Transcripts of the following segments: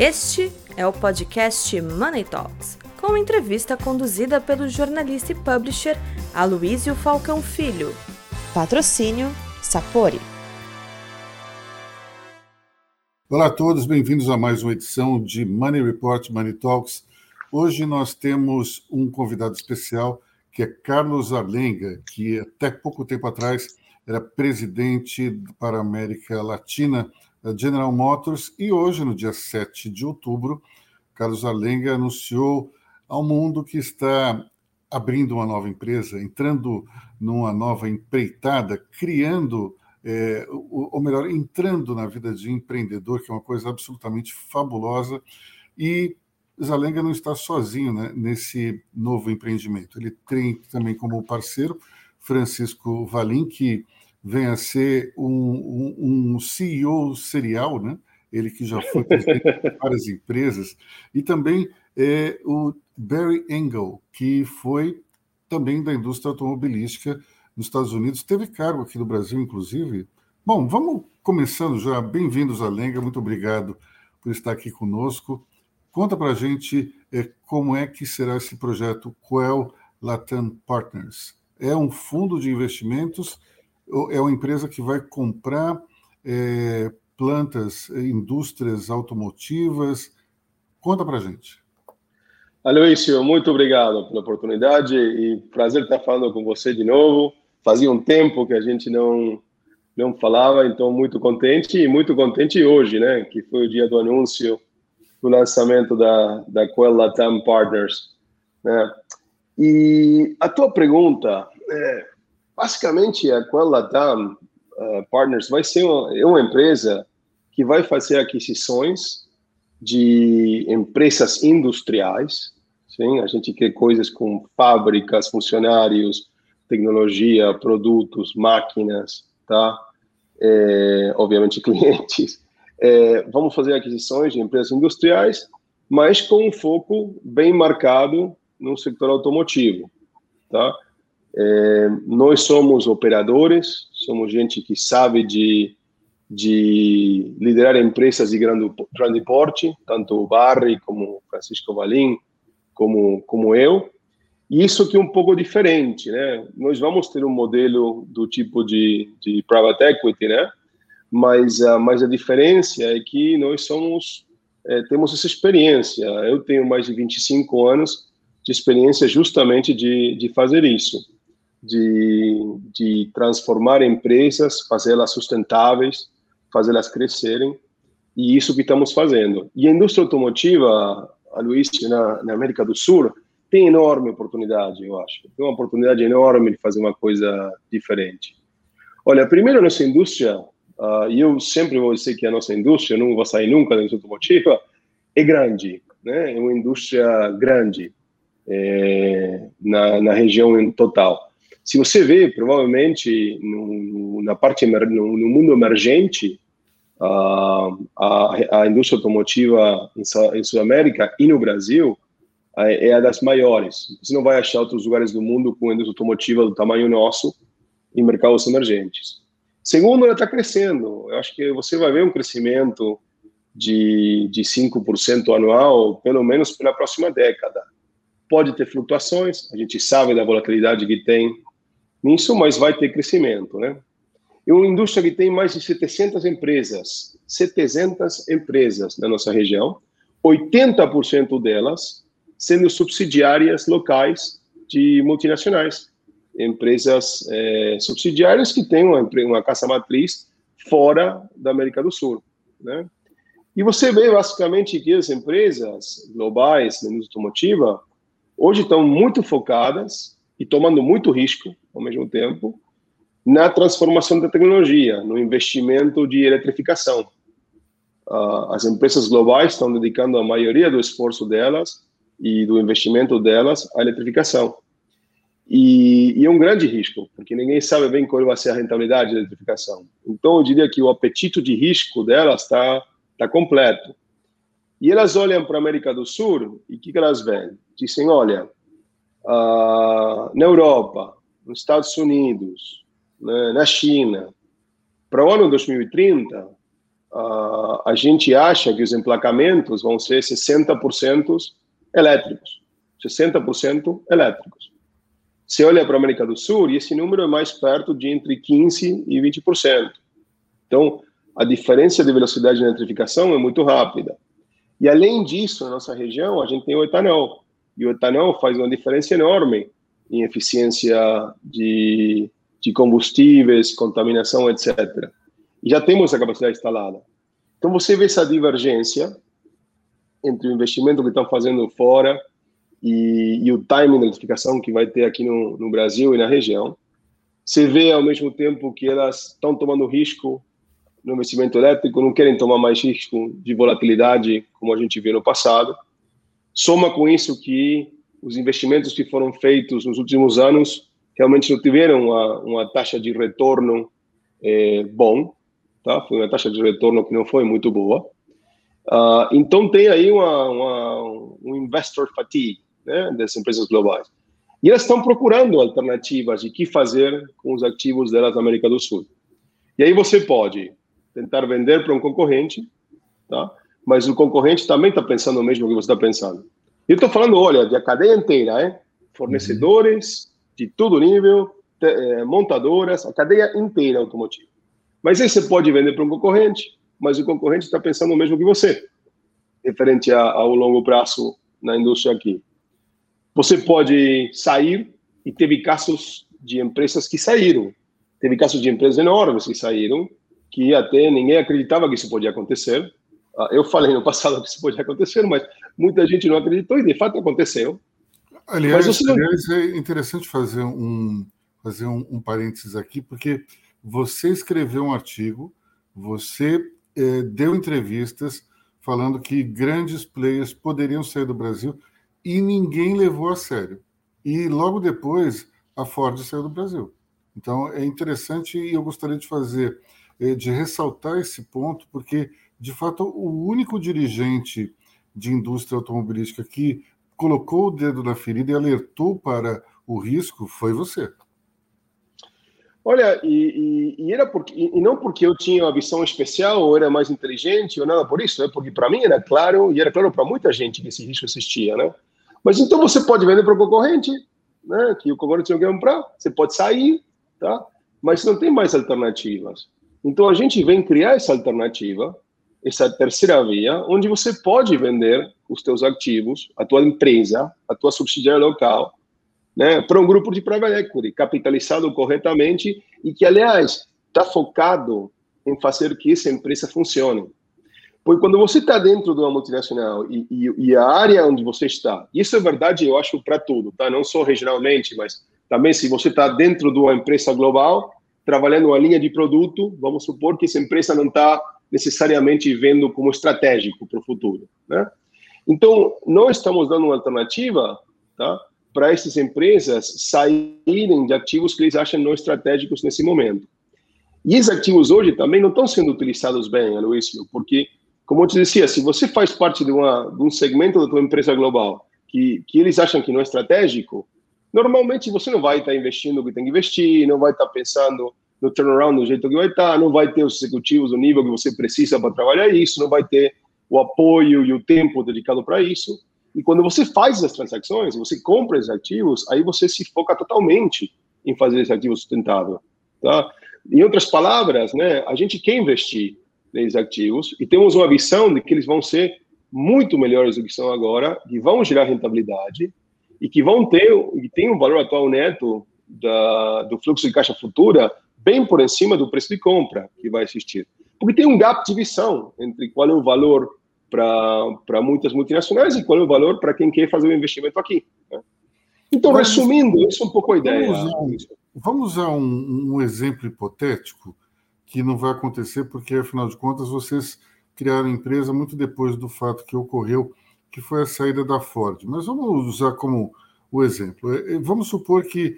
Este é o podcast Money Talks, com entrevista conduzida pelo jornalista e publisher Aloísio Falcão Filho. Patrocínio Sapori. Olá a todos, bem-vindos a mais uma edição de Money Report Money Talks. Hoje nós temos um convidado especial que é Carlos Arlenga, que até pouco tempo atrás era presidente para a América Latina General Motors e hoje, no dia 7 de outubro, Carlos Arlenga anunciou ao mundo que está abrindo uma nova empresa, entrando numa nova empreitada, criando, é, ou melhor, entrando na vida de empreendedor, que é uma coisa absolutamente fabulosa. E Zalenga não está sozinho né, nesse novo empreendimento. Ele tem também como parceiro Francisco Valim, que vem a ser um, um, um CEO serial, né? ele que já foi presidente de várias empresas, e também é, o Barry Engel, que foi também da indústria automobilística nos Estados Unidos, teve cargo aqui no Brasil, inclusive. Bom, vamos começando já. Bem-vindos a Lenga, muito obrigado por estar aqui conosco. Conta para a gente é, como é que será esse projeto Quell Latam Partners. É um fundo de investimentos é uma empresa que vai comprar é, plantas, indústrias automotivas. Conta para gente. Aloysio, muito obrigado pela oportunidade e prazer estar falando com você de novo. Fazia um tempo que a gente não não falava, então muito contente e muito contente hoje, né? Que foi o dia do anúncio do lançamento da da Quell Latam Partners, né? E a tua pergunta, é, Basicamente, a Quell Latam uh, Partners vai ser uma, é uma empresa que vai fazer aquisições de empresas industriais. Sim, a gente quer coisas com fábricas, funcionários, tecnologia, produtos, máquinas, tá? É, obviamente clientes. É, vamos fazer aquisições de empresas industriais, mas com um foco bem marcado no setor automotivo, tá? É, nós somos operadores, somos gente que sabe de, de liderar empresas de grande, grande porte, tanto o Barry como Francisco Valim, como, como eu. E isso que é um pouco diferente, né? Nós vamos ter um modelo do tipo de, de private equity, né? Mas, uh, mas a diferença é que nós somos, é, temos essa experiência. Eu tenho mais de 25 anos de experiência justamente de, de fazer isso de, de transformar empresas, fazê-las sustentáveis, fazê-las crescerem, e isso que estamos fazendo. E a indústria automotiva, a Luiz, na, na América do Sul, tem enorme oportunidade, eu acho. Tem uma oportunidade enorme de fazer uma coisa diferente. Olha, primeiro, nossa indústria, uh, e eu sempre vou dizer que a nossa indústria, não vou sair nunca da indústria automotiva, é grande, né? é uma indústria grande é, na, na região total. Se você vê, provavelmente, no, na parte, no, no mundo emergente, a, a, a, indústria automotiva em, em Sudamérica e no Brasil é a das maiores. Você não vai achar outros lugares do mundo com indústria automotiva do tamanho nosso em mercados emergentes. Segundo, ela está crescendo. Eu acho que você vai ver um crescimento de, de 5% anual, pelo menos pela próxima década. Pode ter flutuações, a gente sabe da volatilidade que tem nisso, mas vai ter crescimento, né? É uma indústria que tem mais de 700 empresas, 700 empresas na nossa região, 80% delas sendo subsidiárias locais de multinacionais, empresas é, subsidiárias que têm uma, uma casa matriz fora da América do Sul, né? E você vê basicamente que as empresas globais na indústria automotiva hoje estão muito focadas e tomando muito risco ao mesmo tempo na transformação da tecnologia, no investimento de eletrificação. Uh, as empresas globais estão dedicando a maioria do esforço delas e do investimento delas à eletrificação. E, e, é um grande risco, porque ninguém sabe bem qual vai ser a rentabilidade da eletrificação. Então, eu diria que o apetite de risco delas está tá completo. E elas olham para a América do Sul e o que, que elas veem? Dizem, olha, uh, na Europa, nos Estados Unidos, né, na China, para o ano 2030, uh, a gente acha que os emplacamentos vão ser 60% elétricos. 60% elétricos. Você olha para a América do Sul esse número é mais perto de entre 15% e 20%. Então, a diferença de velocidade de eletrificação é muito rápida. E além disso, na nossa região, a gente tem o etanol. E o etanol faz uma diferença enorme em eficiência de, de combustíveis, contaminação, etc. E já temos a capacidade instalada. Então você vê essa divergência entre o investimento que estão fazendo fora e, e o timing da eletrificação que vai ter aqui no, no Brasil e na região. Você vê ao mesmo tempo que elas estão tomando risco no investimento elétrico, não querem tomar mais risco de volatilidade como a gente viu no passado. Soma com isso que os investimentos que foram feitos nos últimos anos realmente não tiveram uma, uma taxa de retorno é, bom, tá? Foi uma taxa de retorno que não foi muito boa. Uh, então tem aí uma, uma, um investor fatigue né, das empresas globais. E elas estão procurando alternativas de que fazer com os ativos delas na América do Sul. E aí você pode tentar vender para um concorrente, tá? Mas o concorrente também está pensando o mesmo que você está pensando. Eu estou falando, olha, de a cadeia inteira, é? fornecedores de todo nível, eh, montadoras, a cadeia inteira automotiva. Mas aí você pode vender para um concorrente, mas o concorrente está pensando o mesmo que você, referente ao longo prazo na indústria aqui. Você pode sair, e teve casos de empresas que saíram, teve casos de empresas enormes que saíram, que até ninguém acreditava que isso podia acontecer. Ah, eu falei no passado que isso podia acontecer, mas muita gente não acreditou e de fato aconteceu. Aliás, não... aliás é interessante fazer um fazer um, um parênteses aqui, porque você escreveu um artigo, você eh, deu entrevistas falando que grandes players poderiam sair do Brasil e ninguém levou a sério. E logo depois a Ford saiu do Brasil. Então é interessante e eu gostaria de fazer, eh, de ressaltar esse ponto, porque de fato o único dirigente de indústria automobilística que colocou o dedo na ferida e alertou para o risco foi você. Olha, e, e, e era porque, e, não porque eu tinha uma visão especial ou era mais inteligente ou nada por isso, é porque para mim era claro e era claro para muita gente que esse risco existia, né? Mas então você pode vender para o concorrente, né? Que o concorrente não quer comprar, você pode sair, tá? Mas não tem mais alternativas. Então a gente vem criar essa alternativa, essa terceira via, onde você pode vender os teus ativos, a tua empresa, a tua subsidiária local, né, para um grupo de private equity capitalizado corretamente e que, aliás, está focado em fazer que essa empresa funcione. Porque quando você está dentro de uma multinacional e, e, e, a área onde você está, isso é verdade, eu acho, para tudo, tá? não só regionalmente, mas também se você está dentro de uma empresa global, trabalhando uma linha de produto, vamos supor que essa empresa não está necessariamente vendo como estratégico para o futuro. Né? Então, nós estamos dando uma alternativa tá? para essas empresas saírem de ativos que eles acham não estratégicos nesse momento. E esses ativos hoje também não estão sendo utilizados bem, Aloysio, porque, como eu te dizia, se você faz parte de, uma, de um segmento da tua empresa global que, que eles acham que não é estratégico, normalmente você não vai estar investindo o que tem que investir, não vai estar pensando no turnaround do jeito que vai estar, não vai ter os executivos no nível que você precisa para trabalhar isso, não vai ter o apoio e o tempo dedicado para isso. E quando você faz as transações, você compra esses ativos, aí você se foca totalmente em fazer esse ativo sustentável. Tá? Em outras palavras, né, a gente quer investir nesses ativos e temos uma visão de que eles vão ser muito melhores do que são agora, que vão gerar rentabilidade e que vão ter e tem um valor atual neto da, do fluxo de caixa futura bem por cima do preço de compra que vai existir. Porque tem um gap de visão entre qual é o valor para muitas multinacionais e qual é o valor para quem quer fazer o um investimento aqui. Né? Então, Mas, resumindo, isso é um pouco a ideia. Vamos usar, vamos usar um, um, exemplo hipotético que não vai acontecer porque, afinal de contas, vocês criaram a empresa muito depois do fato que ocorreu, que foi a saída da Ford. Mas vamos usar como o exemplo. É, é, vamos supor que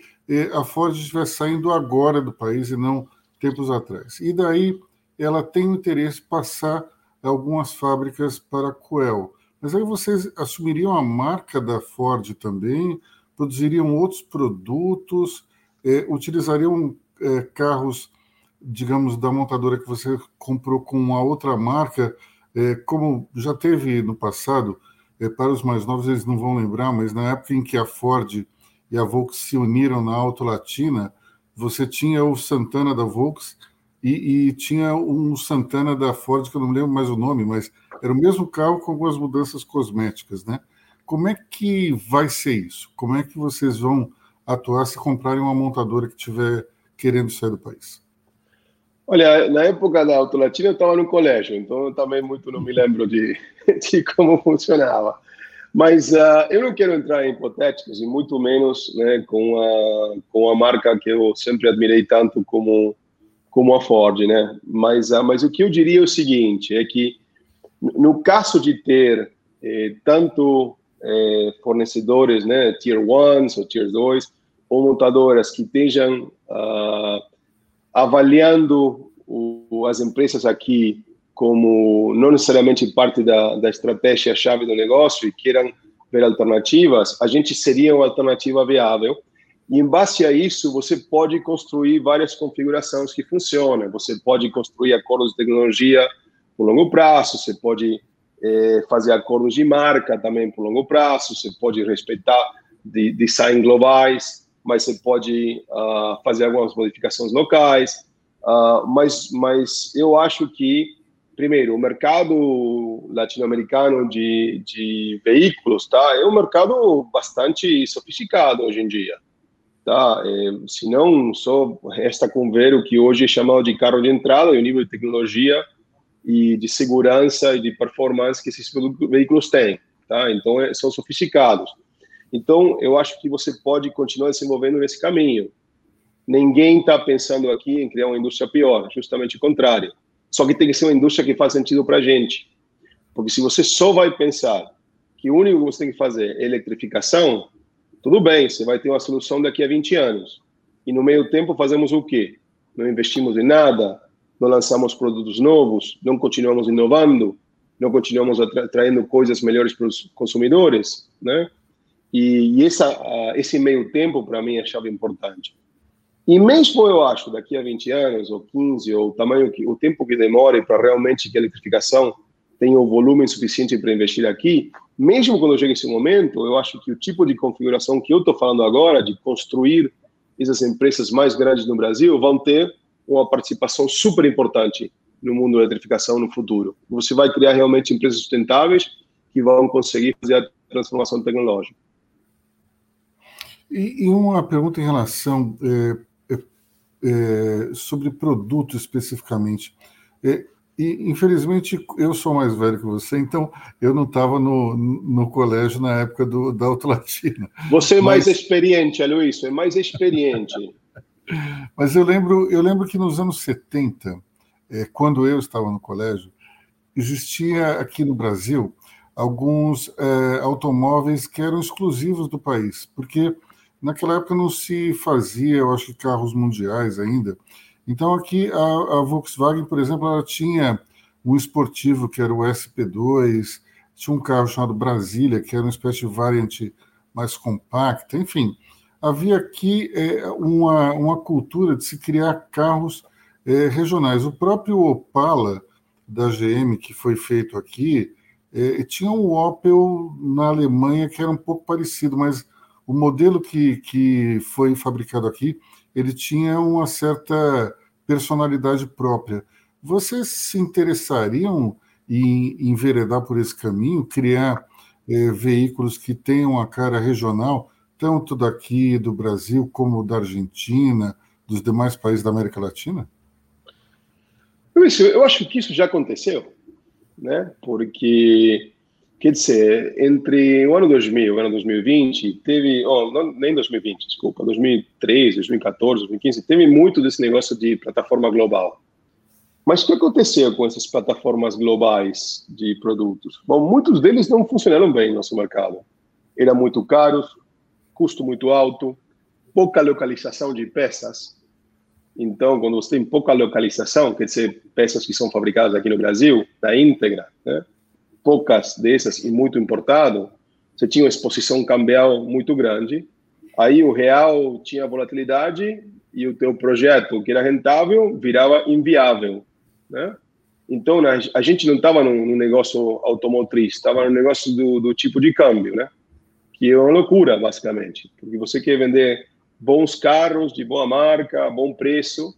a Ford estivesse saindo agora do país e não tempos atrás. E daí ela tem o interesse em passar algumas fábricas para a Coel. Mas aí vocês assumiriam a marca da Ford também, produziriam outros produtos, é, utilizariam é, carros digamos, da montadora que você comprou com uma outra marca, é, como já teve no passado, para os mais novos eles não vão lembrar, mas na época em que a Ford e a Volks se uniram na Auto Latina, você tinha o Santana da Volks e, e, tinha um Santana da Ford, que eu não lembro mais o nome, mas era o mesmo carro com algumas mudanças cosméticas, né? Como é que vai ser isso? Como é que vocês vão atuar se comprarem uma montadora que estiver querendo sair do país? Olha, na época da Autolatina eu estava no colégio, então eu também muito não me lembro de, de como funcionava. Mas uh, eu não quero entrar em hipotéticos e muito menos né, com, a, com a marca que eu sempre admirei tanto como, como a Ford, né? Mas, uh, mas o que eu diria é o seguinte, é que no caso de ter eh, tanto eh, fornecedores, né, Tier 1 ou Tier 2, ou montadoras que estejam uh, avaliando o, as empresas aqui como não necessariamente parte da, da estratégia-chave do negócio e queiram ver alternativas, a gente seria uma alternativa viável. E em base a isso, você pode construir várias configurações que funcionam. Você pode construir acordos de tecnologia por longo prazo, você pode é, fazer acordos de marca também por longo prazo, você pode respeitar de, design globais, mas você pode uh, fazer algumas modificações locais. Uh, mas, mas eu acho que, primeiro, o mercado latino-americano de, de veículos tá, é um mercado bastante sofisticado hoje em dia. Tá? É, se não, só resta com ver o que hoje é chamado de carro de entrada e o nível de tecnologia e de segurança e de performance que esses veículos têm. Tá? Então, é, são sofisticados. Então, eu acho que você pode continuar se movendo nesse caminho. Ninguém está pensando aqui em criar uma indústria pior, justamente o contrário. Só que tem que ser uma indústria que faz sentido para a gente. Porque se você só vai pensar que o único que você tem que fazer é eletrificação, tudo bem, você vai ter uma solução daqui a 20 anos. E no meio tempo fazemos o quê? Não investimos em nada, não lançamos produtos novos, não continuamos inovando, não continuamos atraindo coisas melhores para os consumidores, né? E, essa, uh, esse meio tempo, para mim, é chave importante. Mesmo eu acho, daqui a 20 anos, ou 15, ou o tamanho, que, o tempo que demore para realmente que a eletrificação tenha o volume suficiente para investir aqui, mesmo quando chegue esse momento, eu acho que o tipo de configuração que eu estou falando agora, de construir essas empresas mais grandes no Brasil, vão ter uma participação super importante no mundo da eletrificação no futuro. Você vai criar realmente empresas sustentáveis que vão conseguir fazer a transformação tecnológica. E, uma pergunta em relação é, é, sobre produto especificamente. É, e, infelizmente, eu sou mais velho que você, então eu não estava no, no colégio na época do, da Autolatina. Você é mais Mas... experiente, Aloysio, é mais experiente. Mas eu lembro, eu lembro que nos anos 70, é, quando eu estava no colégio, existia aqui no Brasil alguns é, automóveis que eram exclusivos do país, porque Naquela época não se fazia, eu acho, carros mundiais ainda. Então aqui a, a Volkswagen, por exemplo, ela tinha um esportivo que era o SP2, tinha um carro chamado Brasília, que era uma espécie de variante mais compacta, enfim. Havia aqui é, uma, uma cultura de se criar carros é, regionais. O próprio Opala da GM, que foi feito aqui, é, tinha um Opel na Alemanha que era um pouco parecido, mas o modelo que, que foi fabricado aqui, ele tinha uma certa personalidade própria. Vocês se interessariam em enveredar por esse caminho, criar eh, veículos que tenham a cara regional, tanto daqui do Brasil como da Argentina, dos demais países da América Latina? Eu acho que isso já aconteceu, né? Porque Quer dizer, entre o ano 2000 e o ano 2020, teve, oh, não, nem 2020, desculpa, 2013, 2014, 2015, teve muito desse negócio de plataforma global. Mas o que aconteceu com essas plataformas globais de produtos? Bom, muitos deles não funcionaram bem no nosso mercado. Eram muito caros, custo muito alto, pouca localização de peças. Então, quando você tem pouca localização, quer dizer, peças que são fabricadas aqui no Brasil, da íntegra, né? Poucas dessas e muito importado, você tinha uma exposição cambial muito grande. Aí o real tinha volatilidade e o teu projeto, que era rentável, virava inviável, né? Então, a gente não estava no, negócio automotriz, estava no negócio do, do, tipo de câmbio, né? Que é uma loucura, basicamente. Porque você quer vender bons carros, de boa marca, bom preço,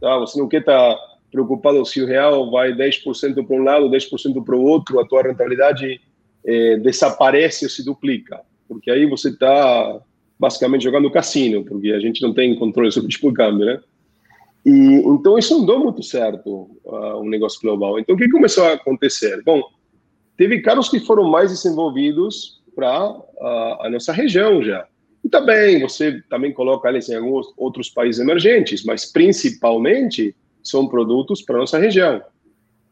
tá? Você não quer estar tá preocupado se o real vai 10% para um lado, 10% para o outro, a tua rentabilidade é, desaparece ou se duplica. Porque aí você está basicamente jogando cassino, porque a gente não tem controle sobre o tipo de câmbio, né? E, então, isso não deu muito certo, uh, um negócio global. Então, o que começou a acontecer? Bom, teve carros que foram mais desenvolvidos para uh, a nossa região já. E também, você também coloca eles em alguns outros países emergentes, mas principalmente são produtos para nossa região.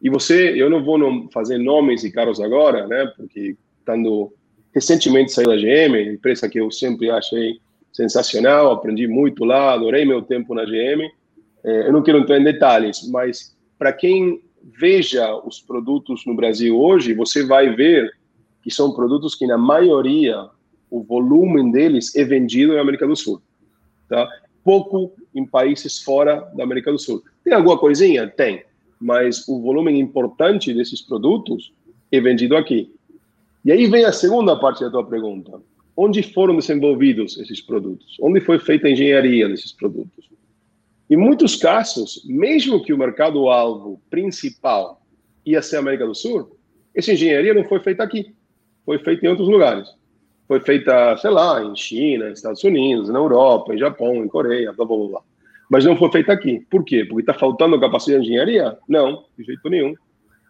E você, eu não vou fazer nomes de carros agora, né, porque estando recentemente saí da GM, empresa que eu sempre achei sensacional, aprendi muito lá, adorei meu tempo na GM, é, eu não quero entrar em detalhes, mas para quem veja os produtos no Brasil hoje, você vai ver que são produtos que, na maioria, o volume deles é vendido na América do Sul. Tá? Pouco em países fora da América do Sul. Tem alguma coisinha? Tem. Mas o volume importante desses produtos é vendido aqui. E aí vem a segunda parte da tua pergunta. Onde foram desenvolvidos esses produtos? Onde foi feita a engenharia desses produtos? Em muitos casos, mesmo que o mercado-alvo principal ia ser a América do Sul, essa engenharia não foi feita aqui, foi feita em outros lugares. Foi feita, sei lá, em China, nos Estados Unidos, na Europa, em Japão, em Coreia, blá, blá, blá. Mas não foi feita aqui. Por quê? Porque está faltando capacidade de engenharia? Não, de jeito nenhum.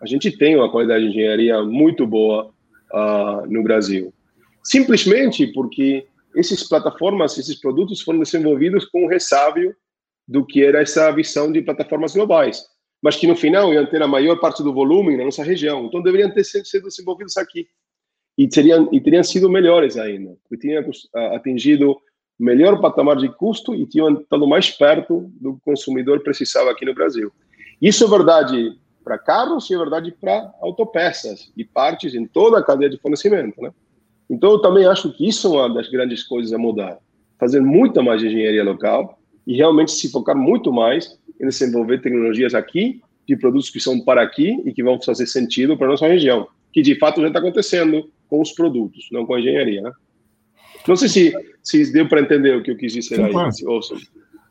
A gente tem uma qualidade de engenharia muito boa uh, no Brasil. Simplesmente porque essas plataformas, esses produtos foram desenvolvidos com o ressábio do que era essa visão de plataformas globais, mas que no final iam ter a maior parte do volume na nossa região. Então deveriam ter sido desenvolvidos aqui e teriam e teriam sido melhores ainda, porque tinham atingido melhor patamar de custo e tinham estado mais perto do que o consumidor precisava aqui no Brasil. Isso é verdade para carros e é verdade para autopeças e partes em toda a cadeia de fornecimento, né? Então eu também acho que isso é uma das grandes coisas a mudar, fazer muita mais engenharia local e realmente se focar muito mais em desenvolver tecnologias aqui, de produtos que são para aqui e que vão fazer sentido para a nossa região, que de fato já está acontecendo com os produtos, não com a engenharia, né? Não sei se, se deu para entender o que eu quis dizer Sim, aí.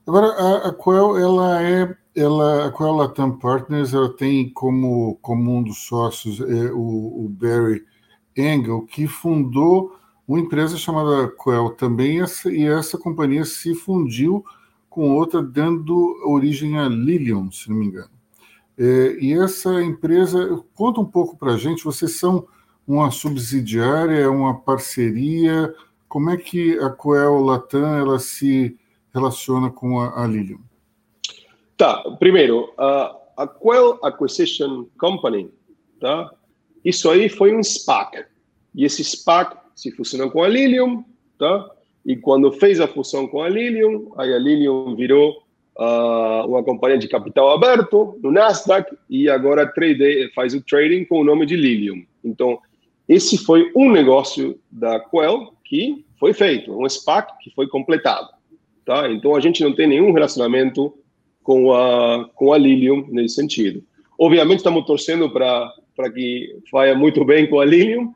Agora, a, a Quell, ela é, ela, a Quell Latam Partners, ela tem como, como um dos sócios é, o, o Barry Engel, que fundou uma empresa chamada Quell também, essa, e essa companhia se fundiu com outra, dando origem a Lilium, se não me engano. É, e essa empresa, conta um pouco para a gente, vocês são uma subsidiária, uma parceria, como é que a Coel Latam ela se relaciona com a, a Lilium? Tá, primeiro, a, a Coel Acquisition Company, tá? Isso aí foi um SPAC. E esse SPAC se fusionou com a Lilium, tá? E quando fez a fusão com a Lilium, aí a Lilium virou uh, uma companhia de capital aberto no Nasdaq e agora trade, faz o trading com o nome de Lilium. Então, esse foi um negócio da Quell que foi feito, um SPAC que foi completado. Tá? Então, a gente não tem nenhum relacionamento com a, com a Lilium nesse sentido. Obviamente, estamos torcendo para que vá muito bem com a Lilium,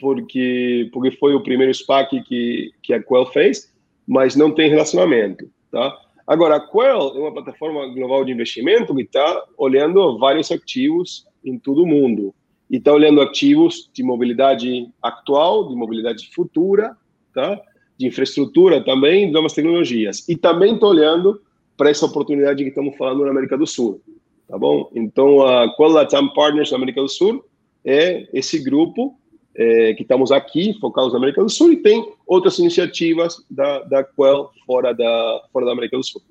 porque porque foi o primeiro SPAC que que a Quell fez, mas não tem relacionamento, tá? Agora, a Quell é uma plataforma global de investimento que está olhando vários ativos em todo o mundo e está olhando ativos de mobilidade atual, de mobilidade futura, tá? De infraestrutura também, de novas tecnologias e também está olhando para essa oportunidade que estamos falando na América do Sul, tá bom? Então, a Quell Latam Partners na América do Sul é esse grupo é, que estamos aqui, focados na América do Sul, e tem outras iniciativas da, da Quell fora da, fora da América do Sul.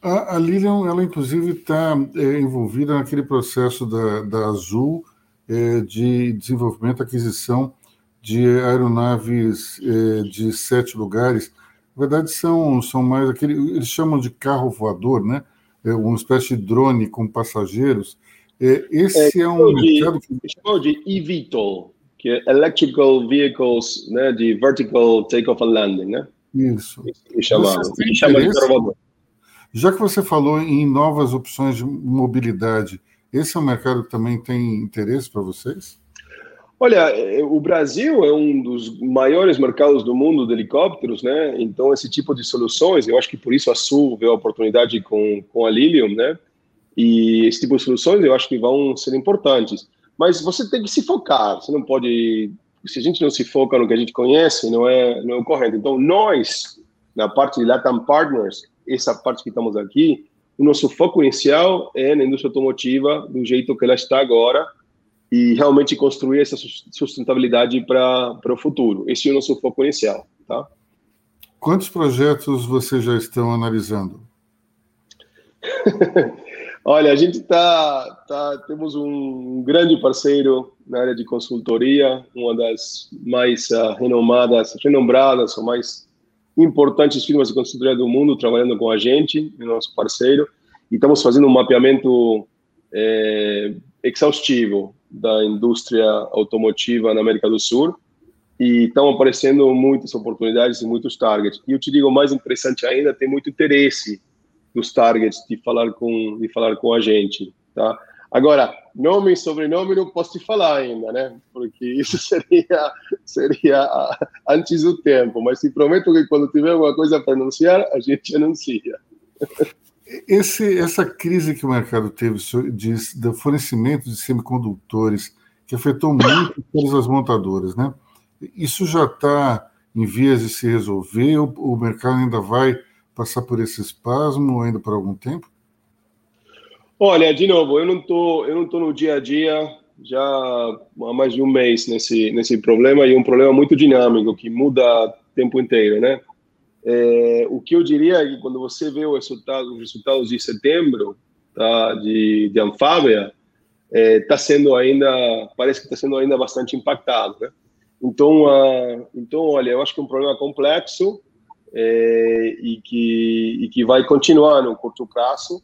A, a Lilian, ela inclusive está é, envolvida naquele processo da, da Azul é, de desenvolvimento, aquisição de aeronaves é, de sete lugares. Na verdade, são, são mais aquele, eles chamam de carro voador, né? É uma espécie de drone com passageiros. É, esse é, é um de, mercado que. Chamam de eVTOL que é electrical vehicles, né, de vertical takeoff and landing, né? Isso. Chamado. chama de Já que você falou em novas opções de mobilidade, esse é um mercado que também tem interesse para vocês? Olha, é, o Brasil é um dos maiores mercados do mundo de helicópteros, né? Então, esse tipo de soluções, eu acho que por isso a Sul veio a oportunidade com, com a Lilium, né? E esse tipo de soluções eu acho que vão ser importantes. Mas você tem que se focar, você não pode. Se a gente não se foca no que a gente conhece, não é, não é o correto. Então, nós, na parte de Latam Partners, essa parte que estamos aqui, o nosso foco inicial é na indústria automotiva, do jeito que ela está agora, e realmente construir essa sustentabilidade para o futuro. Esse é o nosso foco inicial. Tá? Quantos projetos vocês já estão analisando? Olha, a gente tá, tá, temos um grande parceiro na área de consultoria, uma das mais uh, renomadas, renombradas ou mais importantes firmas de consultoria do mundo trabalhando com a gente, nosso parceiro, e estamos fazendo um mapeamento é, exaustivo da indústria automotiva na América do Sul e estão aparecendo muitas oportunidades e muitos targets. E eu te digo, mais interessante ainda, tem muito interesse dos targets de falar com de falar com a gente, tá? Agora, nome e sobrenome não posso te falar ainda, né? Porque isso seria, seria antes do tempo. Mas te prometo que quando tiver alguma coisa para anunciar, a gente anuncia. Esse, essa crise que o mercado teve de, de fornecimento de semicondutores, que afetou muito todas as montadoras, né? Isso já está em vias de se resolver? O, o mercado ainda vai passar por esse espasmo ainda por algum tempo? Olha, de novo, eu não tô, eu não tô no dia a dia já há mais de um mês nesse nesse problema e um problema muito dinâmico que muda o tempo inteiro, né? É, o que eu diria é que quando você vê o resultado, os resultados de setembro tá, de, de Anfávia, está é, sendo ainda, parece que está sendo ainda bastante impactado, né? Então, então, olha, eu acho que é um problema complexo é, e, que, e que vai continuar no curto prazo.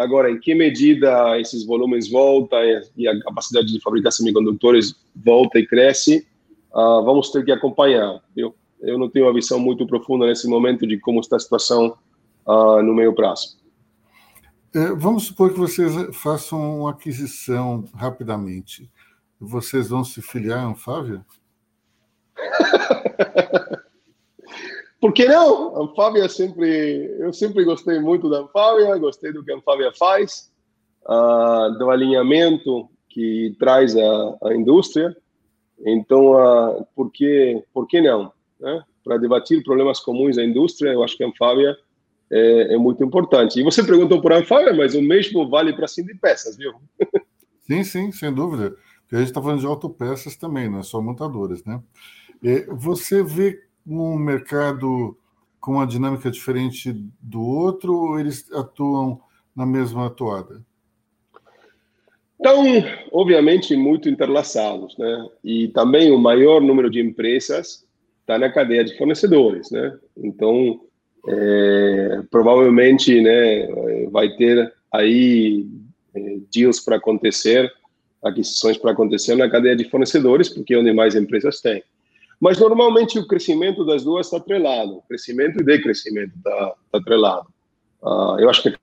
Agora, em que medida esses volumes voltam e a capacidade de fabricar semicondutores volta e cresce, uh, vamos ter que acompanhar. Viu? Eu não tenho uma visão muito profunda nesse momento de como está a situação uh, no meio prazo. É, vamos supor que vocês façam uma aquisição rapidamente. Vocês vão se filiar à Anfávia? Por que não? Anfávia sempre, eu sempre gostei muito da Anfávia, gostei do que a Anfávia faz, uh, do alinhamento que traz a, a indústria. Então, uh, por que, por que não? Né? Para debater problemas comuns da indústria, eu acho que a Anfávia é, é muito importante. E você perguntou por Anfávia, mas o mesmo vale para de peças, viu? Sim, sim, sem dúvida. Porque a gente está falando de autopeças também, não é só montadoras, né? Você vê um mercado com uma dinâmica diferente do outro ou eles atuam na mesma atuada? Estão, obviamente, muito interlaçados, né? E também o maior número de empresas está na cadeia de fornecedores, né? Então, é, provavelmente, né, vai ter aí é, deals para acontecer, aquisições para acontecer na cadeia de fornecedores, porque é onde mais empresas têm. Mas normalmente o crescimento das duas está atrelado, crescimento e decrescimento está tá atrelado. Uh, eu acho que a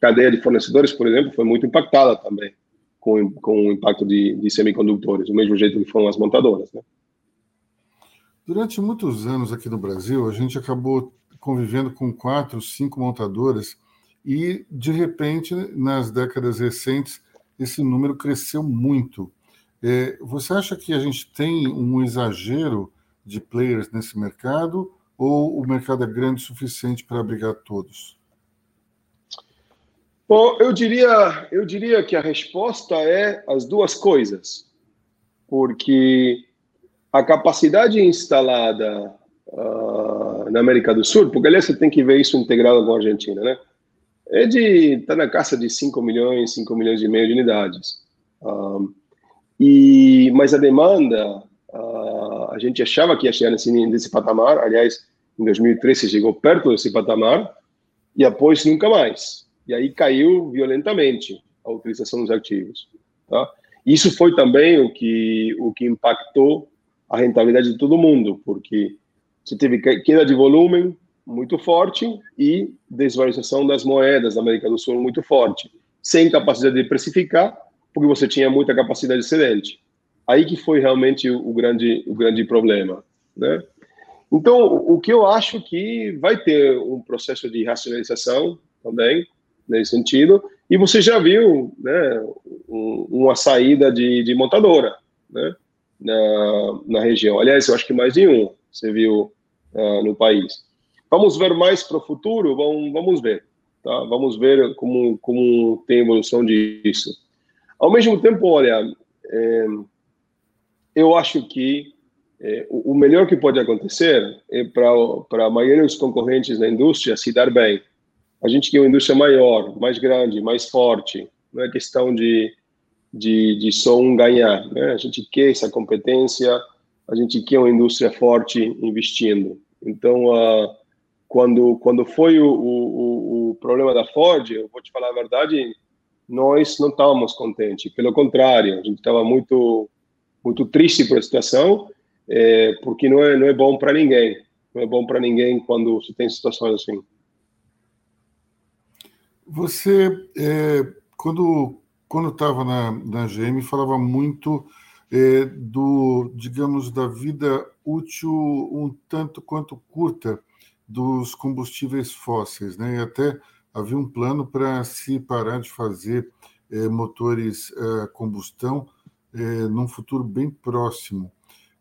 cadeia de fornecedores, por exemplo, foi muito impactada também com, com o impacto de, de semicondutores, do mesmo jeito que foram as montadoras. Né? Durante muitos anos aqui no Brasil, a gente acabou convivendo com quatro, cinco montadoras e, de repente, nas décadas recentes, esse número cresceu muito. É, você acha que a gente tem um exagero de players nesse mercado ou o mercado é grande o suficiente para abrigar todos? Bom, eu diria, eu diria que a resposta é as duas coisas, porque a capacidade instalada uh, na América do Sul, porque aliás você tem que ver isso integrado com a Argentina, né? É de tá na casa de 5 milhões, 5 milhões e meio de unidades. Uh, e mas a demanda Uh, a gente achava que ia chegar nesse, nesse patamar, aliás, em 2013 chegou perto desse patamar, e depois nunca mais. E aí caiu violentamente a utilização dos ativos. Tá? Isso foi também o que, o que impactou a rentabilidade de todo mundo, porque você teve queda de volume, muito forte e desvalorização das moedas da América do Sul muito forte, sem capacidade de precificar, porque você tinha muita capacidade excedente. Aí que foi realmente o grande, o grande problema, né? Então, o que eu acho que vai ter um processo de racionalização também, nesse sentido, e você já viu né, um, uma saída de, de montadora né, na, na região. Aliás, eu acho que mais de um você viu uh, no país. Vamos ver mais para o futuro? Vamos, vamos ver. Tá? Vamos ver como, como tem evolução disso. Ao mesmo tempo, olha, é, eu acho que é, o melhor que pode acontecer é para a maioria dos concorrentes na indústria se dar bem. A gente quer uma indústria maior, mais grande, mais forte. Não é questão de, de, de só um ganhar. Né? A gente quer essa competência, a gente quer uma indústria forte investindo. Então, uh, quando, quando foi o, o, o problema da Ford, eu vou te falar a verdade, nós não estávamos contentes. Pelo contrário, a gente estava muito, muito triste por a situação é, porque não é, não é bom para ninguém. Não é bom para ninguém quando você tem situações assim. Você, é, quando quando estava na, na GM, falava muito é, do, digamos, da vida útil um tanto quanto curta dos combustíveis fósseis, né? E até havia um plano para se parar de fazer é, motores a é, combustão é, num futuro bem próximo.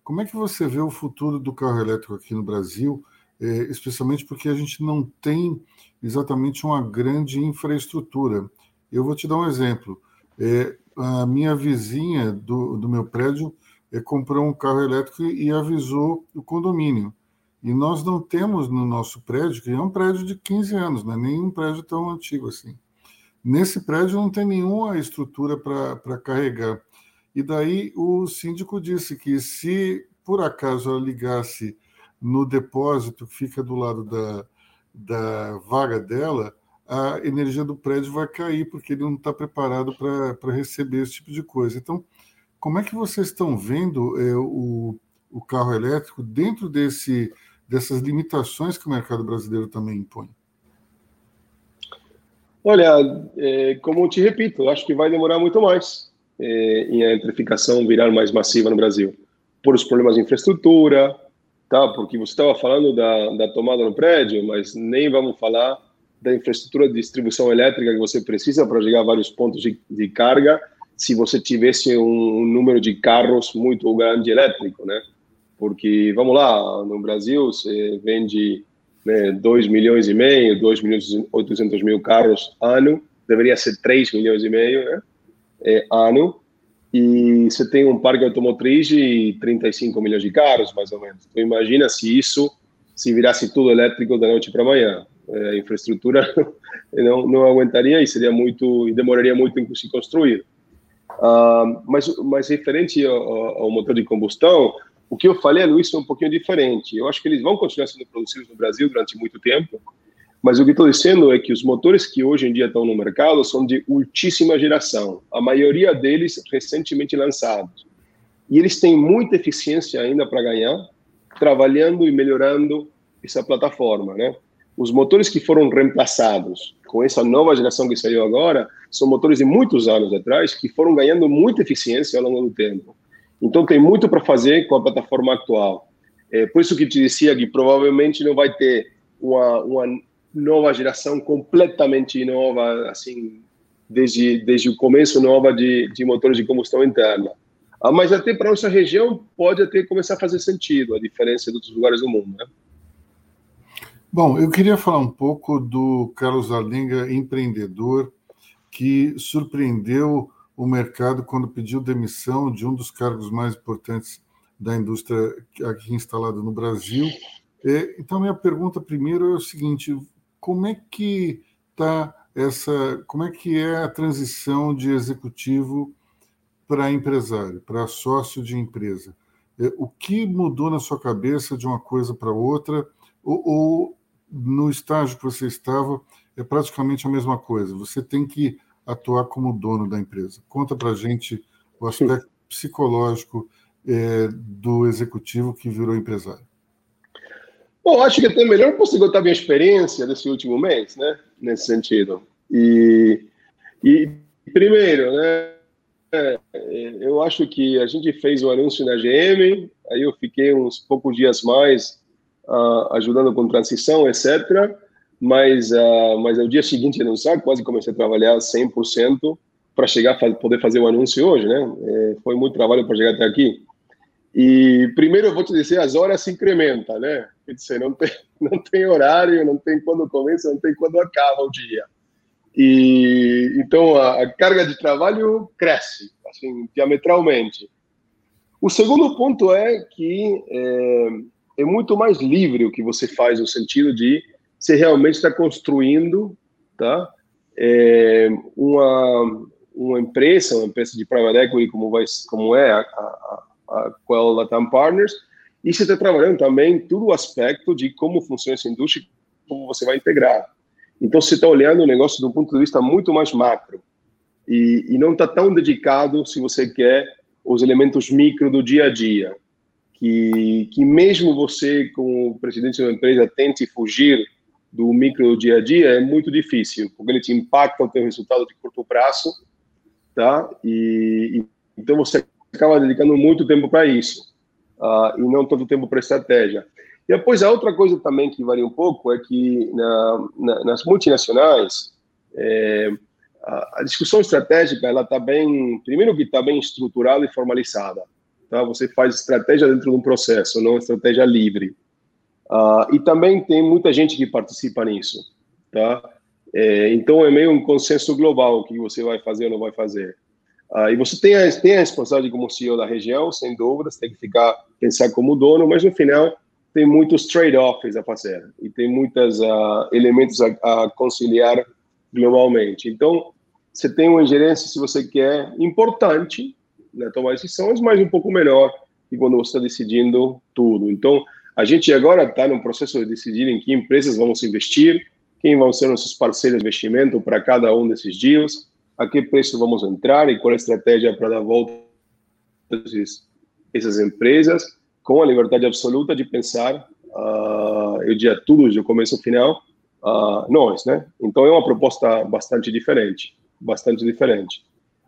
Como é que você vê o futuro do carro elétrico aqui no Brasil, é, especialmente porque a gente não tem exatamente uma grande infraestrutura? Eu vou te dar um exemplo. É, a minha vizinha do, do meu prédio é, comprou um carro elétrico e avisou o condomínio. E nós não temos no nosso prédio, que é um prédio de 15 anos, não é nem um prédio tão antigo assim. Nesse prédio não tem nenhuma estrutura para carregar. E daí o síndico disse que se por acaso ela ligasse no depósito que fica do lado da, da vaga dela, a energia do prédio vai cair, porque ele não está preparado para receber esse tipo de coisa. Então, como é que vocês estão vendo é, o, o carro elétrico dentro desse, dessas limitações que o mercado brasileiro também impõe? Olha, é, como eu te repito, acho que vai demorar muito mais eh, em a eletrificação virar mais massiva no Brasil, por os problemas de infraestrutura, tá? Porque você estava falando da, da tomada no prédio, mas nem vamos falar da infraestrutura de distribuição elétrica que você precisa para chegar a vários pontos de, de carga, se você tivesse um, um, número de carros muito grande elétrico, né? Porque, vamos lá, no Brasil você vende né, 2 milhões e meio, 2 milhões e 800 mil carros ano, deveria ser 3 milhões e meio, né? É, ano e você tem um parque automotriz de 35 milhões de carros, mais ou menos. Então, imagina se isso se virasse tudo elétrico da noite para amanhã. É, a infraestrutura não, não aguentaria e seria muito e demoraria muito em se construir. Uh, mas, mas referente ao, ao, motor de combustão, o que eu falei, Luiz, é um pouquinho diferente. Eu acho que eles vão continuar sendo produzidos no Brasil durante muito tempo, mas o que estou dizendo é que os motores que hoje em dia estão no mercado são de ultíssima geração, a maioria deles recentemente lançados. E eles têm muita eficiência ainda para ganhar, trabalhando e melhorando essa plataforma, né? Os motores que foram reemplaçados com essa nova geração que saiu agora são motores de muitos anos atrás que foram ganhando muita eficiência ao longo do tempo. Então tem muito para fazer com a plataforma atual. É por isso que te dizia que provavelmente não vai ter uma, uma nova geração completamente nova, assim, desde, desde o começo nova de, de motores de combustão interna. Ah, mas até para nossa região pode até começar a fazer sentido a diferença de outros lugares do mundo, né? Bom, eu queria falar um pouco do Carlos Arlinga, empreendedor, que surpreendeu o mercado quando pediu demissão de um dos cargos mais importantes da indústria aqui instalada no Brasil. É, então, minha pergunta primeiro é o seguinte: como é que está essa, como é que é a transição de executivo para empresário, para sócio de empresa? É, o que mudou na sua cabeça de uma coisa para outra, ou, ou no estágio que você estava é praticamente a mesma coisa? Você tem que atuar como dono da empresa. Conta para a gente o aspecto psicológico é, do executivo que virou empresário. Bom, acho que até melhor posso contar minha experiência desse último mês, né? Nesse sentido. E, e primeiro, né? É, eu acho que a gente fez o anúncio na GM, aí eu fiquei uns poucos dias mais uh, ajudando com transição, etc. Mas, uh, mas ao dia seguinte anunciar, quase comecei a trabalhar 100% para chegar poder fazer o anúncio hoje, né? É, foi muito trabalho para chegar até aqui. E primeiro eu vou te dizer, as horas se incrementam, né? Quer dizer, não tem, não tem horário, não tem quando começa, não tem quando acaba o dia. E então a, a carga de trabalho cresce, assim, diametralmente. O segundo ponto é que é, é, muito mais livre o que você faz no sentido de você realmente está construindo, tá? É, uma uma empresa, uma empresa de private equity como vai como é a, a, a Quell Latam Partners, e você está trabalhando também todo o aspecto de como funciona essa indústria, como você vai integrar. Então, você está olhando o negócio do ponto de vista muito mais macro e, e não está tão dedicado, se você quer, os elementos micro do dia a dia. Que, que mesmo você, como presidente de uma empresa, tente fugir do micro do dia a dia, é muito difícil, porque ele te impacta o teu resultado de curto prazo, tá? E, e então você acaba dedicando muito tempo para isso uh, e não todo tempo para estratégia. E depois, a outra coisa também que varia um pouco é que na, na, nas multinacionais, é, a, a, discussão estratégica, ela está bem, primeiro que está bem estruturada e formalizada. Tá? Você faz estratégia dentro de um processo, não estratégia livre. Uh, e também tem muita gente que participa nisso. Tá? É, então, é meio um consenso global o que você vai fazer ou não vai fazer. Uh, e você tem a, tem a responsabilidade como CEO da região, sem dúvidas, tem que ficar, pensar como dono, mas no final tem muitos trade-offs a fazer e tem muitos uh, ah, elementos a, a, conciliar globalmente. Então, você tem uma gerência, se você quer, importante na tomar decisões, mas um pouco melhor que quando você está decidindo tudo. Então, a gente agora está no processo de decidir em que empresas vamos investir, quem vão ser nossos parceiros de investimento para cada um desses deals, a que preço vamos entrar e qual a estratégia para dar volta a essas empresas, com a liberdade absoluta de pensar, uh, eu diria tudo do começo ao final, uh, nós, né? Então é uma proposta bastante diferente, bastante diferente.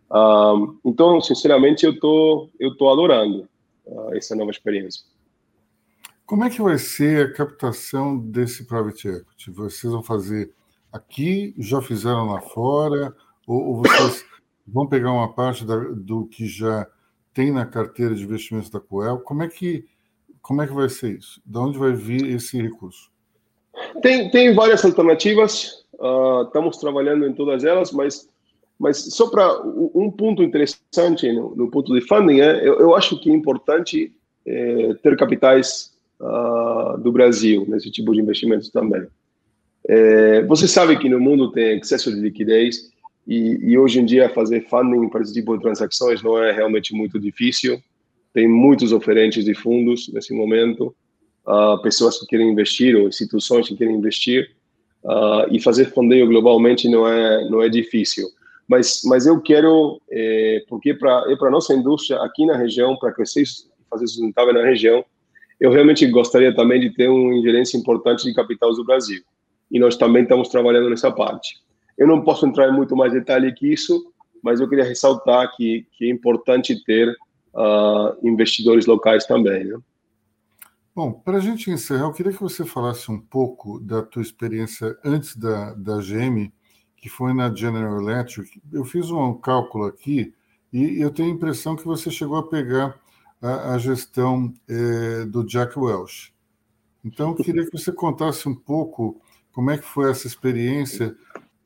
Uh, então, sinceramente, eu tô eu tô adorando uh, essa nova experiência. Como é que vai ser a captação desse private equity? Vocês vão fazer aqui, já fizeram lá fora? Ou, ou vocês vão pegar uma parte da, do que já tem na carteira de investimentos da Coel? Como é que como é que vai ser isso? De onde vai vir esse recurso? Tem, tem várias alternativas. Uh, estamos trabalhando em todas elas, mas mas só para um ponto interessante no, no, ponto de funding, é, eu, eu acho que é importante é, ter capitais uh, do Brasil nesse tipo de investimentos também. É, você sabe que no mundo tem excesso de liquidez e, e, hoje em dia fazer funding para esse tipo de transações não é realmente muito difícil. Tem muitos oferentes de fundos nesse momento, uh, pessoas que querem investir ou instituições que querem investir. Uh, e fazer fundeio globalmente não é não é difícil. Mas mas eu quero é, porque para é para nossa indústria aqui na região para crescer fazer sustentável na região, eu realmente gostaria também de ter uma ingerência importante de capitais do Brasil. E nós também estamos trabalhando nessa parte. Eu não posso entrar em muito mais detalhe que isso, mas eu queria ressaltar que, que é importante ter uh, investidores locais também. Né? Bom, para a gente encerrar, eu queria que você falasse um pouco da tua experiência antes da, da GM, que foi na General Electric. Eu fiz um cálculo aqui e eu tenho a impressão que você chegou a pegar a, a gestão eh, do Jack Welch. Então, eu queria que você contasse um pouco como é que foi essa experiência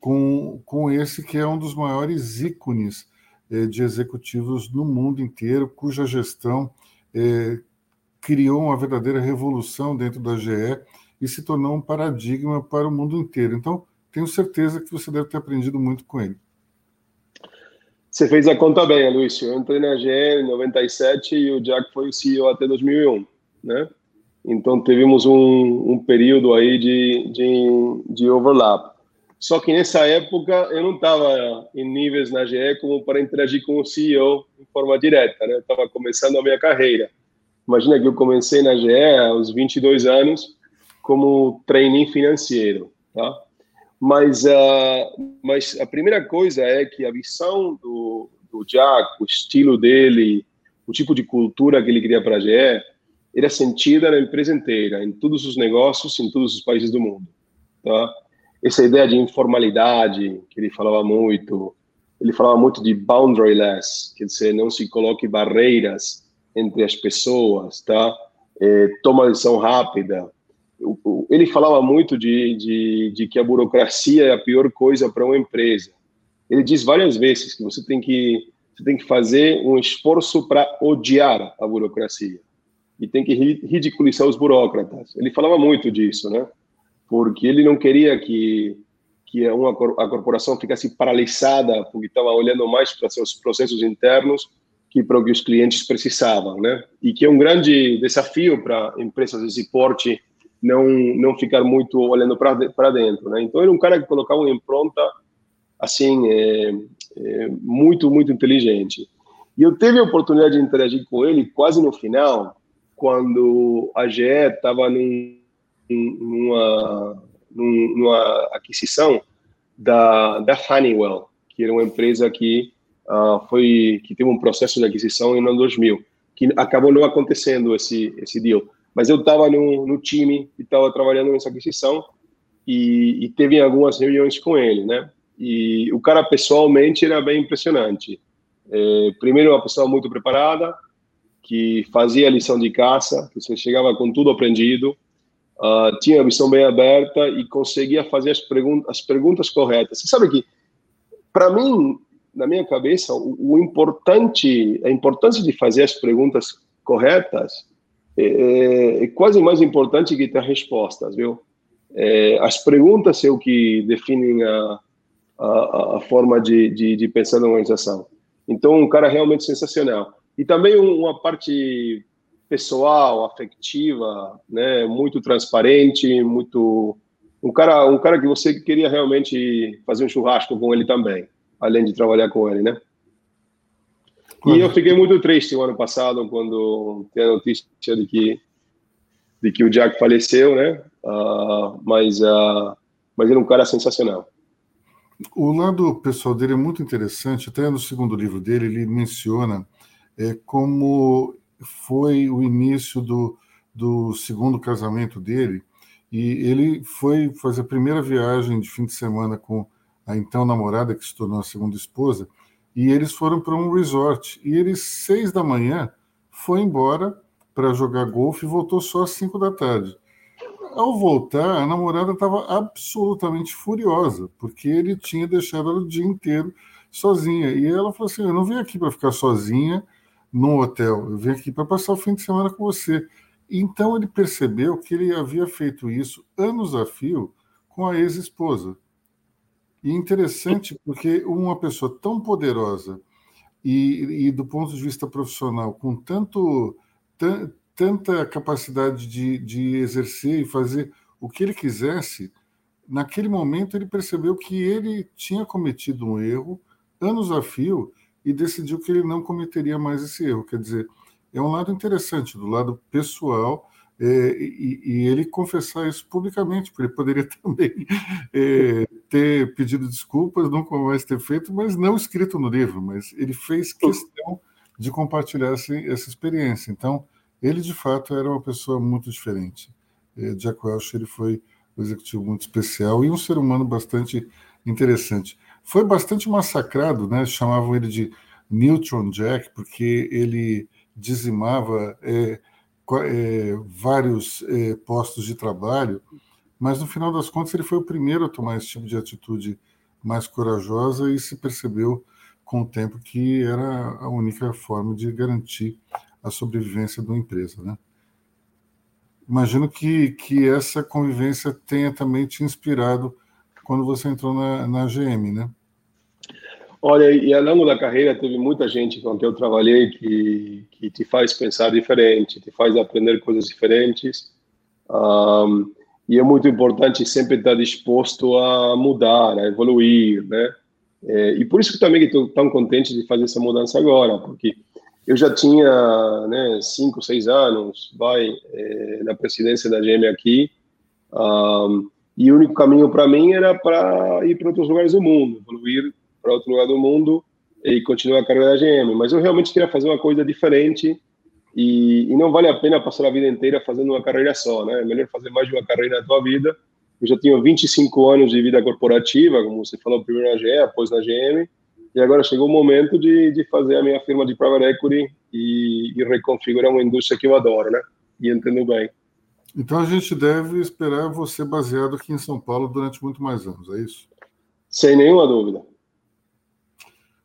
com, com esse que é um dos maiores ícones eh, de executivos no mundo inteiro, cuja gestão eh, criou uma verdadeira revolução dentro da GE e se tornou um paradigma para o mundo inteiro. Então, tenho certeza que você deve ter aprendido muito com ele. Você fez a conta bem, Luiz. Eu entrei na GE em 97 e o Jack foi o CEO até 2001, né? Então, tivemos um, um período aí de, de, de overlap. Só que nessa época eu não estava em níveis na GE como para interagir com o CEO de forma direta, né? Eu estava começando a minha carreira. Imagina que eu comecei na GE aos 22 anos, como trainee financeiro, tá? Mas, uh, mas a primeira coisa é que a visão do, do Jack, o estilo dele, o tipo de cultura que ele queria para a GE, era sentida na empresa inteira, em todos os negócios, em todos os países do mundo. Tá? Essa ideia de informalidade, que ele falava muito, ele falava muito de boundaryless, quer dizer, não se coloque barreiras entre as pessoas, tá? É, toma decisão rápida, ele falava muito de, de, de, que a burocracia é a pior coisa para uma empresa. Ele diz várias vezes que você tem que, você tem que fazer um esforço para odiar a burocracia e tem que ridicularizar os burocratas. Ele falava muito disso, né? Porque ele não queria que que uma a corporação ficasse paralisada porque estava olhando mais para seus processos internos que para o que os clientes precisavam, né? E que é um grande desafio para empresas desse porte não não ficar muito olhando para dentro, né? Então era um cara que colocava uma impronta assim é, é, muito muito inteligente. E eu tive a oportunidade de interagir com ele quase no final, quando a GE estava num, numa, numa aquisição da, da Honeywell, que era uma empresa que uh, foi que teve um processo de aquisição em ano 2000, que acabou não acontecendo esse esse deal. Mas eu estava no, no time e estava trabalhando nessa aquisição e, e teve algumas reuniões com ele, né? E o cara pessoalmente era bem impressionante. É, primeiro, uma pessoa muito preparada, que fazia a lição de casa, que você chegava com tudo aprendido, uh, tinha a visão bem aberta e conseguia fazer as, perguntas, as perguntas corretas. Você sabe que, para mim, na minha cabeça, o, o, importante, a importância de fazer as perguntas corretas é, é quase mais importante que ter respostas, viu? É, as perguntas é o que definem a, a, a forma de, de, de, pensar na organização. Então, um cara realmente sensacional. E também uma parte pessoal, afetiva, né, muito transparente, muito um cara, um cara que você queria realmente fazer um churrasco com ele também, além de trabalhar com ele, né? E eu fiquei muito triste o ano passado quando tem a notícia de que de que o Jack faleceu, né? Uh, mas uh, mas ele é um cara sensacional. O lado pessoal dele é muito interessante. Até no segundo livro dele ele menciona é, como foi o início do, do segundo casamento dele e ele foi fazer a primeira viagem de fim de semana com a então namorada que se tornou a segunda esposa e eles foram para um resort. E ele, seis da manhã, foi embora para jogar golfe e voltou só às cinco da tarde. Ao voltar, a namorada estava absolutamente furiosa, porque ele tinha deixado ela o dia inteiro sozinha. E ela falou assim: Eu não vim aqui para ficar sozinha num hotel, eu vim aqui para passar o fim de semana com você. Então ele percebeu que ele havia feito isso anos a fio com a ex-esposa. E interessante porque uma pessoa tão poderosa e, e do ponto de vista profissional, com tanto, tanta capacidade de, de exercer e fazer o que ele quisesse, naquele momento ele percebeu que ele tinha cometido um erro anos a fio e decidiu que ele não cometeria mais esse erro. Quer dizer, é um lado interessante, do lado pessoal, é, e, e, ele confessar isso publicamente, porque ele poderia também é, ter pedido desculpas, nunca mais ter feito, mas não escrito no livro, mas ele fez questão de compartilhar essa, essa experiência. Então, ele de fato era uma pessoa muito diferente. É, Jack Welch ele foi um executivo muito especial e um ser humano bastante interessante. Foi bastante massacrado, né? Chamavam ele de Neutron Jack porque ele dizimava é, é, vários é, postos de trabalho, mas no final das contas ele foi o primeiro a tomar esse tipo de atitude mais corajosa e se percebeu com o tempo que era a única forma de garantir a sobrevivência de uma empresa, né? Imagino que, que essa convivência tenha também te inspirado quando você entrou na, na GM, né? Olha, e ao longo da carreira teve muita gente com quem eu trabalhei que, que te faz pensar diferente, te faz aprender coisas diferentes. Um, e é muito importante sempre estar disposto a mudar, a evoluir, né? É, e por isso que também estou tão contente de fazer essa mudança agora, porque eu já tinha né, cinco, seis anos, vai, é, na presidência da GM aqui, Um, e o único caminho para mim era para ir para outros lugares do mundo, evoluir para outro lugar do mundo e continuar a carreira da GM. Mas eu realmente queria fazer uma coisa diferente e, e, não vale a pena passar a vida inteira fazendo uma carreira só, né? É melhor fazer mais de uma carreira na tua vida. Eu já tinha 25 anos de vida corporativa, como você falou, primeiro na GE, após na GM, e agora chegou o momento de, de fazer a minha firma de private equity e, e reconfigurar uma indústria que eu adoro, né? E entendo bem. Então a gente deve esperar você baseado aqui em São Paulo durante muito mais anos, é isso? Sem nenhuma dúvida.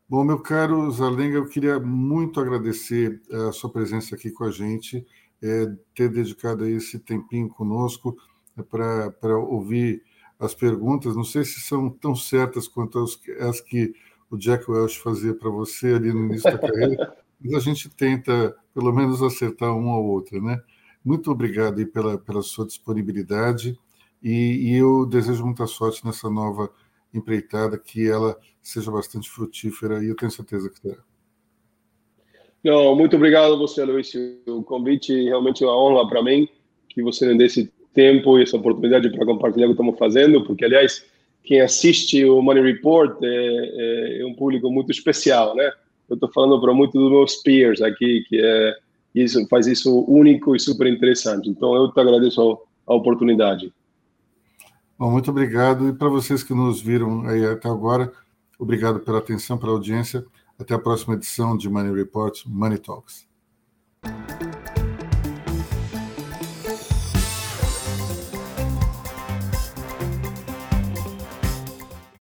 Bom, meu caro Zarlenga, eu queria muito agradecer a sua presença aqui com a gente, é, ter dedicado esse tempinho conosco é, para ouvir as perguntas. Não sei se são tão certas quanto as, as que o Jack Welch fazia para você ali no início da carreira, mas a gente tenta pelo menos acertar uma ou outra, né? Muito obrigado aí pela, pela sua disponibilidade e, e eu desejo muita sorte nessa nova empreitada, que ela seja bastante frutífera e eu tenho certeza que será. Não, muito obrigado a você, Luiz. O convite realmente é uma honra para mim que você me dê esse tempo e essa oportunidade para compartilhar o que estamos fazendo, porque, aliás, quem assiste o Money Report é, é, é um público muito especial, né? Eu estou falando para muitos dos meus peers aqui, que é isso faz isso único e super interessante. Então, eu te agradeço a oportunidade. Bom, muito obrigado. E para vocês que nos viram aí até agora, obrigado pela atenção, pela audiência. Até a próxima edição de Money Report Money Talks.